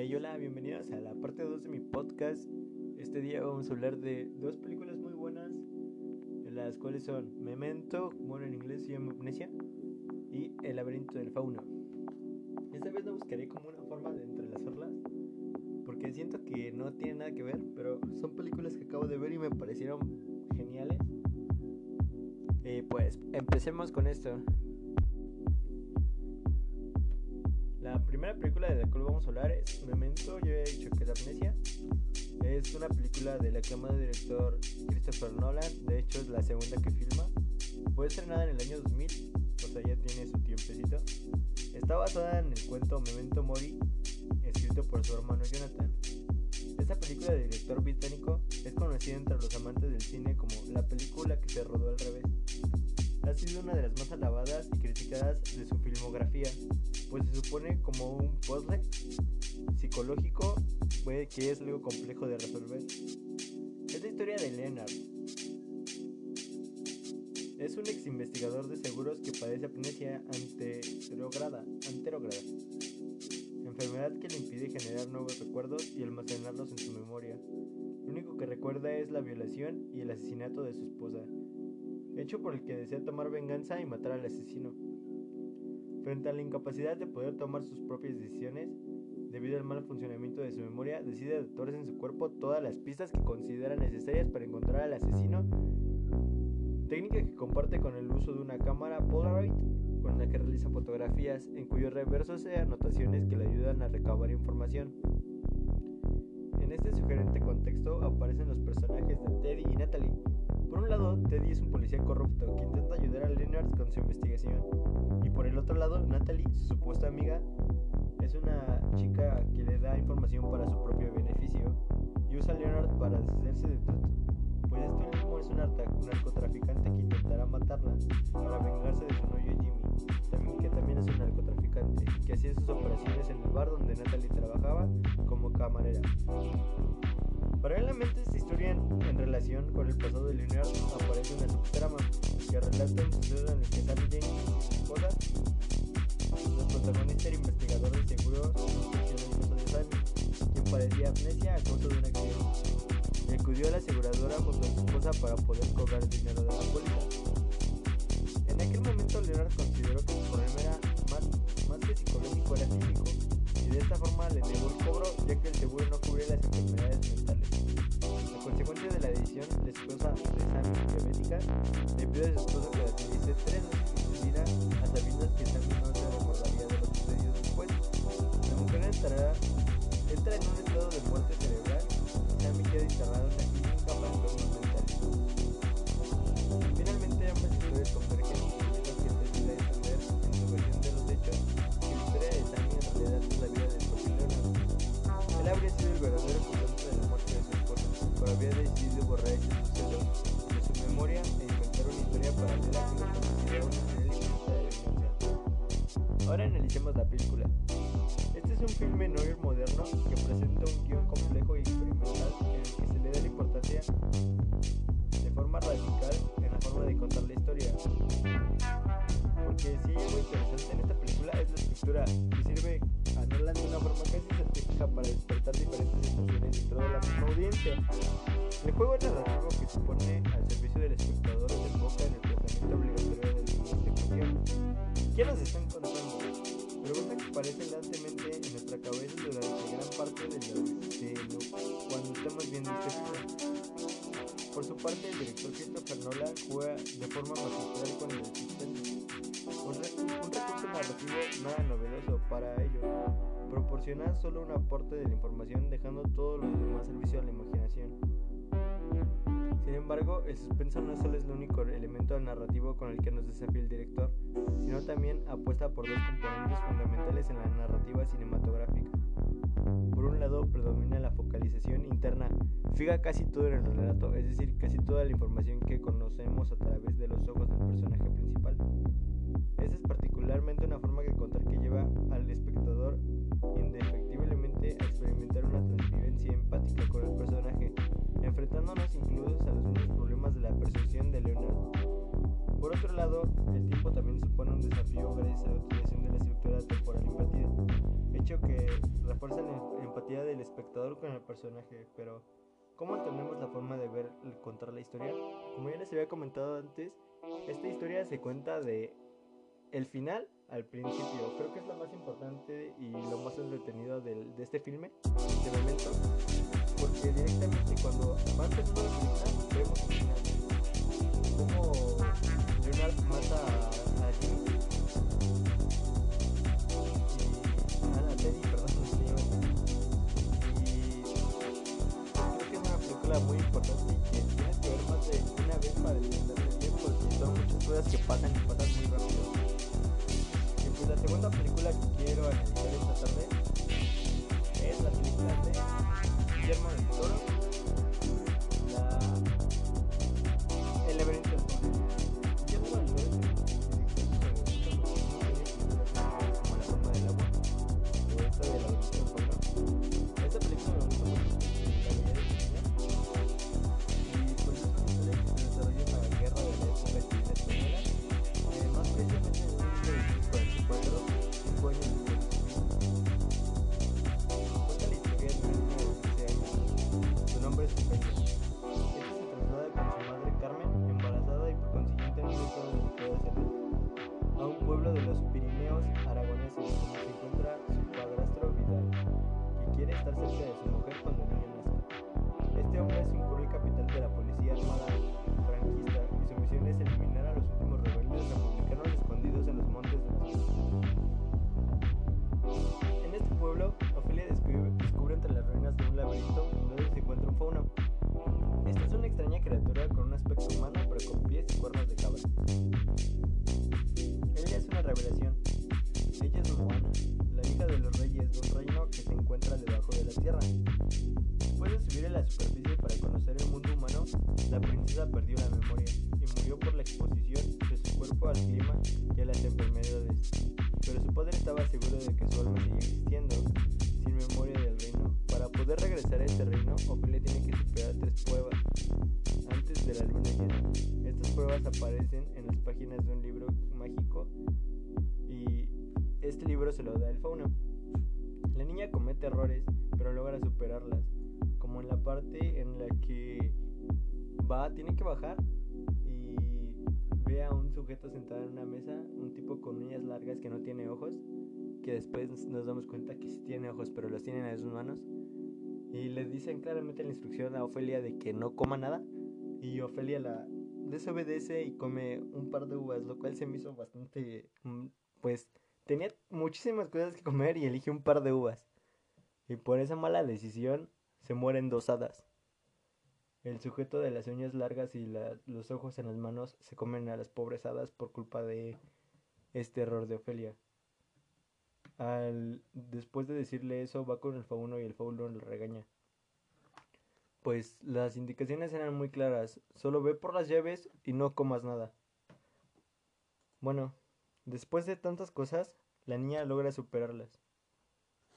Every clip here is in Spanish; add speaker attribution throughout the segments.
Speaker 1: Hola, bienvenidos a la parte 2 de mi podcast. Este día vamos a hablar de dos películas muy buenas, las cuales son Memento, bueno en inglés se llama Amnesia, y El laberinto del fauno. Esta vez no buscaré como una forma de entrelazarlas, porque siento que no tienen nada que ver, pero son películas que acabo de ver y me parecieron geniales. Y pues empecemos con esto. La primera película de la cual vamos a hablar es Memento, yo he dicho que es Amnesia. Es una película del aclamado director Christopher Nolan, de hecho es la segunda que filma. Fue estrenada en el año 2000, o sea ya tiene su tiempecito. Está basada en el cuento Memento Mori, escrito por su hermano Jonathan. Esta película de director británico es conocida entre los amantes del cine como la película que se rodó al revés. Ha sido una de las más alabadas y criticadas de su filmografía, pues se supone como un puzzle psicológico que es algo complejo de resolver. Es la historia de Leonard. Es un ex investigador de seguros que padece amnesia anterograda, anterograda, enfermedad que le impide generar nuevos recuerdos y almacenarlos en su memoria. Lo único que recuerda es la violación y el asesinato de su esposa, hecho por el que desea tomar venganza y matar al asesino. Frente a la incapacidad de poder tomar sus propias decisiones, debido al mal funcionamiento de su memoria, decide tatuarse en su cuerpo todas las pistas que considera necesarias para encontrar al asesino, técnica que comparte con el uso de una cámara Polaroid con la que realiza fotografías, en cuyo reverso se anotaciones que le ayudan a recabar información. En este sugerente contexto aparecen los personajes de Teddy y Natalie. Por un lado, Teddy es un policía corrupto que intenta ayudar a Leonard con su investigación, y por el otro lado, Natalie, su supuesta amiga, es una chica que le da información para su propio beneficio y usa a Leonard para deshacerse de todo, pues este último es un narcotraficante que intentará matarla para vengarse de su novio Jimmy, que también es un narcotraficante que hacía sus operaciones en el bar donde Natalie trabajaba como camarera. Paralelamente esta historia en, relación con el pasado de Leonard aparece una subtrama que relata un suceso en el que Sally Jane, su esposa, el protagonista era investigador de seguros de Sammy, quien padecía amnesia a causa de un accidente. Y acudió a la aseguradora junto a su esposa para poder cobrar el dinero de la póliza. En aquel momento Leonard consideró que su problema era más, más que psicológico, era físico, y de esta forma le negó el cobro ya que el seguro no cubría las enfermedades de la la esposa de Sammy, diabética, le pidió a su esposo que la atendiese tres de su vida a sabiendas que Sammy no se recordaría de lo sucedido después. La mujer entrará, entra en un estado de muerte cerebral y Sammy queda internado en una clínica para Ahora analicemos la película. Este es un filme noir moderno que presenta un guion complejo y experimental en el que se le da la importancia de forma radical en la forma de contar la historia. Porque si hay algo interesante en esta película es la estructura, que sirve a Nolan de una forma casi científica para despertar diferentes emociones dentro de la misma audiencia. El juego narrativo que se pone al servicio del espectador se enfoca en el tratamiento obligatorio de la ejecución. ¿Qué nos están contando? Pregunta que aparece lancemente en nuestra cabeza durante gran parte de lo, cuando estamos viendo este film. Por su parte, el director Christopher Nolan juega de forma magistral con el suspense. Un, un recurso narrativo nada novedoso para ello. Proporciona solo un aporte de la información dejando todo lo demás servicio a la imaginación. Sin embargo, el suspenso no solo es el único elemento narrativo con el que nos desafía el director, sino también apuesta por dos componentes fundamentales en la narrativa cinematográfica. Por un lado, predomina la focalización interna, fija casi todo en el relato, es decir, casi toda la información que conocemos a través de los ojos del personaje principal. Esta es particularmente una forma de contar que lleva al espectador indefectiblemente a experimentar una transvivencia empática con el personaje, dicho que refuerzan la empatía del espectador con el personaje, pero ¿cómo entendemos la forma de ver contar la historia? Como ya les había comentado antes, esta historia se cuenta de el final al principio. Creo que es lo más importante y lo más entretenido del, de este filme, de momento, porque directamente cuando va empezando la película vemos el final. Como Leonard mata a, a película muy importante y que tienes que ver más de una vez para entenderla bien porque son muchas cosas que pasan y pasan muy rápido. Y pues la segunda película que quiero analizar esta tarde es la película de Guillermo del Toro, poder regresar a este reino, Ophelia tiene que superar tres pruebas antes de la luna llena. Estas pruebas aparecen en las páginas de un libro mágico y este libro se lo da el fauno. La niña comete errores, pero logra superarlas, como en la parte en la que va, tiene que bajar y ve a un sujeto sentado en una mesa, un tipo con uñas largas que no tiene ojos, que después nos damos cuenta que sí tiene ojos, pero los tienen en sus manos. Y le dicen claramente la instrucción a Ofelia de que no coma nada. Y Ofelia la desobedece y come un par de uvas, lo cual se me hizo bastante, mm, pues tenía muchísimas cosas que comer y elige un par de uvas. Y por esa mala decisión se mueren dos hadas. El sujeto de las uñas largas y los ojos en las manos se comen a las pobres hadas por culpa de este error de Ofelia. Al, después de decirle eso, va con el fauno y el fauno le regaña. Pues las indicaciones eran muy claras. Solo ve por las llaves y no comas nada. Bueno, después de tantas cosas, la niña logra superarlas.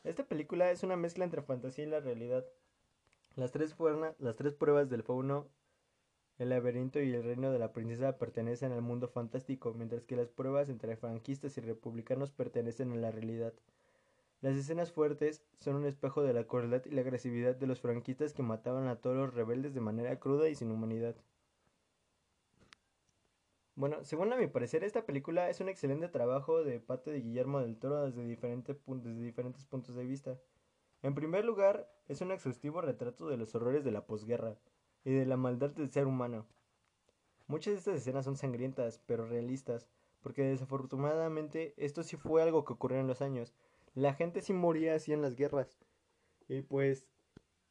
Speaker 1: Esta película es una mezcla entre fantasía y la realidad. Las tres, las tres pruebas del fauno, el laberinto y el reino de la princesa pertenecen al mundo fantástico, mientras que las pruebas entre franquistas y republicanos pertenecen a la realidad. Las escenas fuertes son un espejo de la crueldad y la agresividad de los franquistas que mataban a todos los rebeldes de manera cruda y sin humanidad. Bueno, según a mi parecer, esta película es un excelente trabajo de parte de Guillermo del Toro desde, desde diferentes puntos de vista. En primer lugar, es un exhaustivo retrato de los horrores de la posguerra y de la maldad del ser humano. Muchas de estas escenas son sangrientas, pero realistas, porque desafortunadamente esto sí fue algo que ocurrió en los años. La gente sí moría así en las guerras. Y pues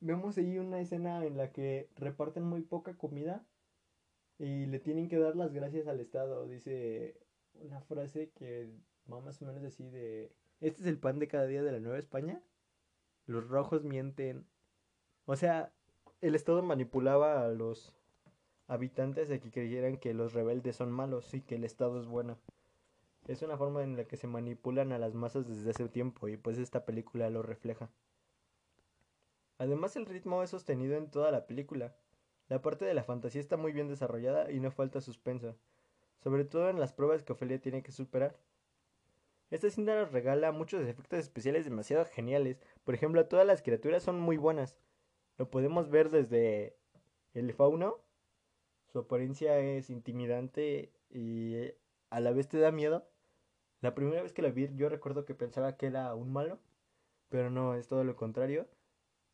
Speaker 1: vemos ahí una escena en la que reparten muy poca comida y le tienen que dar las gracias al Estado. Dice una frase que va más o menos así de... Este es el pan de cada día de la Nueva España. Los rojos mienten. O sea, el Estado manipulaba a los habitantes de que creyeran que los rebeldes son malos y que el Estado es bueno. Es una forma en la que se manipulan a las masas desde hace tiempo y pues esta película lo refleja. Además el ritmo es sostenido en toda la película. La parte de la fantasía está muy bien desarrollada y no falta suspenso, sobre todo en las pruebas que Ofelia tiene que superar. Esta cinta nos regala muchos efectos especiales demasiado geniales. Por ejemplo, todas las criaturas son muy buenas. Lo podemos ver desde el fauno. Su apariencia es intimidante y a la vez te da miedo. La primera vez que la vi yo recuerdo que pensaba que era un malo, pero no, es todo lo contrario.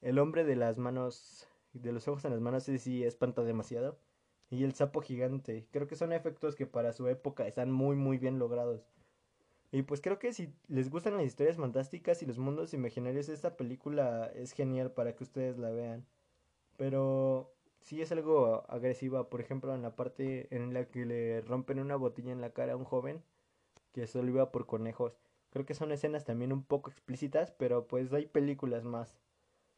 Speaker 1: El hombre de las manos, de los ojos en las manos, ese sí espanta demasiado. Y el sapo gigante, creo que son efectos que para su época están muy muy bien logrados. Y pues creo que si les gustan las historias fantásticas y los mundos imaginarios, esta película es genial para que ustedes la vean. Pero sí es algo agresiva, por ejemplo, en la parte en la que le rompen una botella en la cara a un joven que solo iba por conejos. Creo que son escenas también un poco explícitas, pero pues hay películas más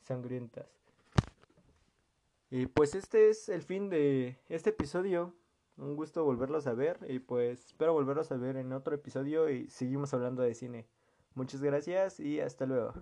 Speaker 1: sangrientas. Y pues este es el fin de este episodio. Un gusto volverlos a ver y pues espero volverlos a ver en otro episodio y seguimos hablando de cine. Muchas gracias y hasta luego.